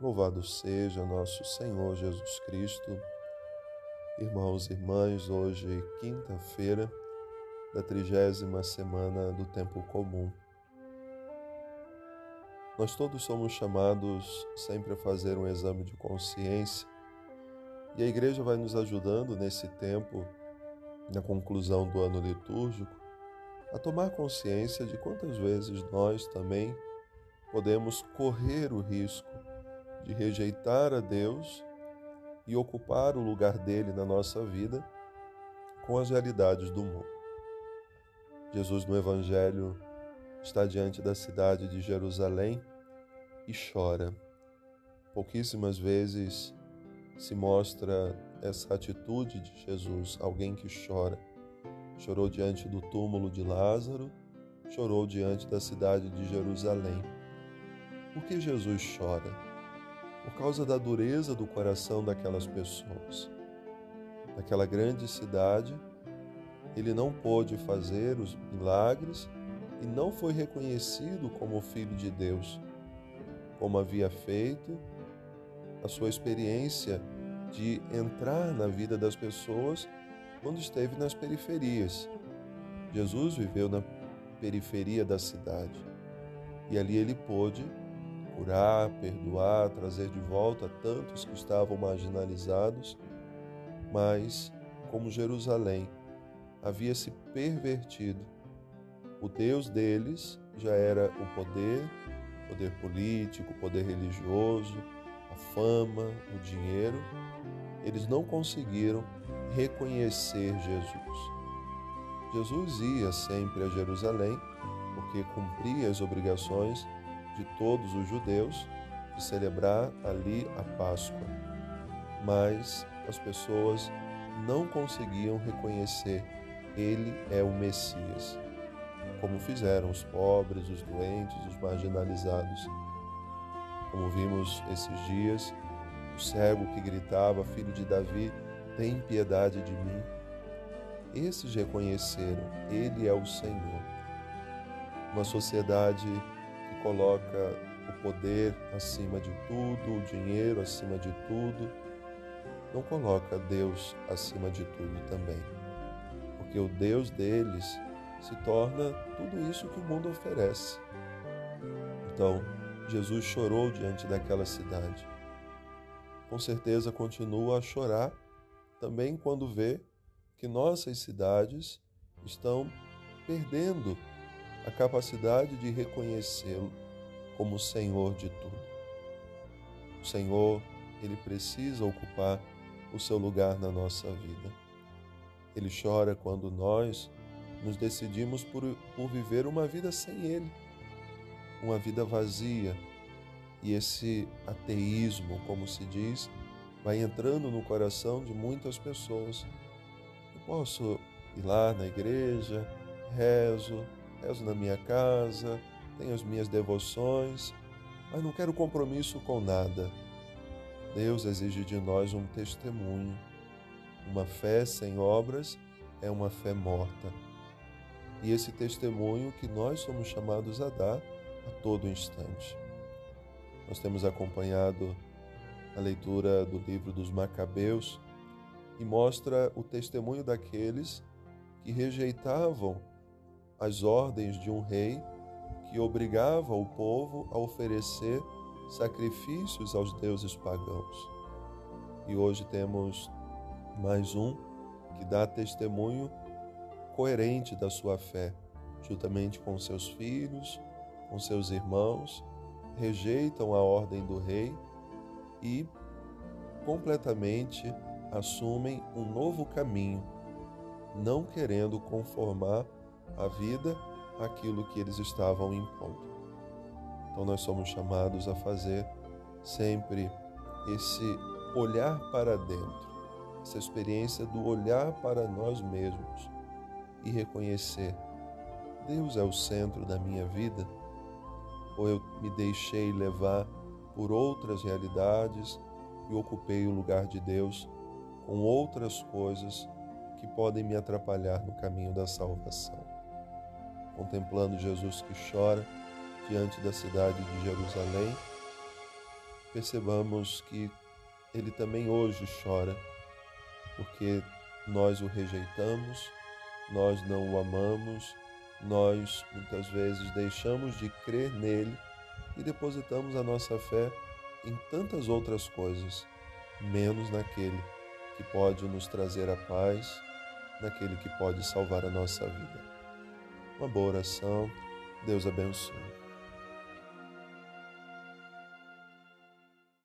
Louvado seja nosso Senhor Jesus Cristo. Irmãos e irmãs, hoje, quinta-feira da trigésima semana do Tempo Comum. Nós todos somos chamados sempre a fazer um exame de consciência e a igreja vai nos ajudando nesse tempo, na conclusão do ano litúrgico, a tomar consciência de quantas vezes nós também podemos correr o risco de rejeitar a Deus e ocupar o lugar dele na nossa vida com as realidades do mundo. Jesus no Evangelho está diante da cidade de Jerusalém e chora. Pouquíssimas vezes se mostra essa atitude de Jesus, alguém que chora. Chorou diante do túmulo de Lázaro, chorou diante da cidade de Jerusalém. Por que Jesus chora? Por causa da dureza do coração daquelas pessoas. Naquela grande cidade, ele não pôde fazer os milagres e não foi reconhecido como filho de Deus, como havia feito a sua experiência de entrar na vida das pessoas quando esteve nas periferias. Jesus viveu na periferia da cidade e ali ele pôde curar, perdoar, trazer de volta tantos que estavam marginalizados, mas, como Jerusalém havia se pervertido, o Deus deles já era o poder, poder político, poder religioso, a fama, o dinheiro. Eles não conseguiram reconhecer Jesus. Jesus ia sempre a Jerusalém porque cumpria as obrigações de todos os judeus de celebrar ali a Páscoa. Mas as pessoas não conseguiam reconhecer ele é o Messias, como fizeram os pobres, os doentes, os marginalizados. Como vimos esses dias, o cego que gritava: Filho de Davi, tem piedade de mim. Esses reconheceram, Ele é o Senhor. Uma sociedade coloca o poder acima de tudo, o dinheiro acima de tudo, não coloca Deus acima de tudo também. Porque o Deus deles se torna tudo isso que o mundo oferece. Então, Jesus chorou diante daquela cidade. Com certeza continua a chorar também quando vê que nossas cidades estão perdendo a capacidade de reconhecê-lo como o Senhor de tudo. O Senhor, ele precisa ocupar o seu lugar na nossa vida. Ele chora quando nós nos decidimos por, por viver uma vida sem Ele, uma vida vazia. E esse ateísmo, como se diz, vai entrando no coração de muitas pessoas. Eu posso ir lá na igreja, rezo, rezo na minha casa, tenho as minhas devoções, mas não quero compromisso com nada. Deus exige de nós um testemunho. Uma fé sem obras é uma fé morta. E esse testemunho que nós somos chamados a dar a todo instante. Nós temos acompanhado a leitura do livro dos Macabeus e mostra o testemunho daqueles que rejeitavam as ordens de um rei que obrigava o povo a oferecer sacrifícios aos deuses pagãos. E hoje temos mais um que dá testemunho coerente da sua fé, juntamente com seus filhos, com seus irmãos, rejeitam a ordem do rei e completamente assumem um novo caminho, não querendo conformar a vida aquilo que eles estavam impondo. Então nós somos chamados a fazer sempre esse olhar para dentro, essa experiência do olhar para nós mesmos e reconhecer: Deus é o centro da minha vida? Ou eu me deixei levar por outras realidades e ocupei o lugar de Deus com outras coisas que podem me atrapalhar no caminho da salvação? Contemplando Jesus que chora diante da cidade de Jerusalém, percebamos que ele também hoje chora, porque nós o rejeitamos, nós não o amamos, nós muitas vezes deixamos de crer nele e depositamos a nossa fé em tantas outras coisas, menos naquele que pode nos trazer a paz, naquele que pode salvar a nossa vida. Uma boa oração, Deus abençoe.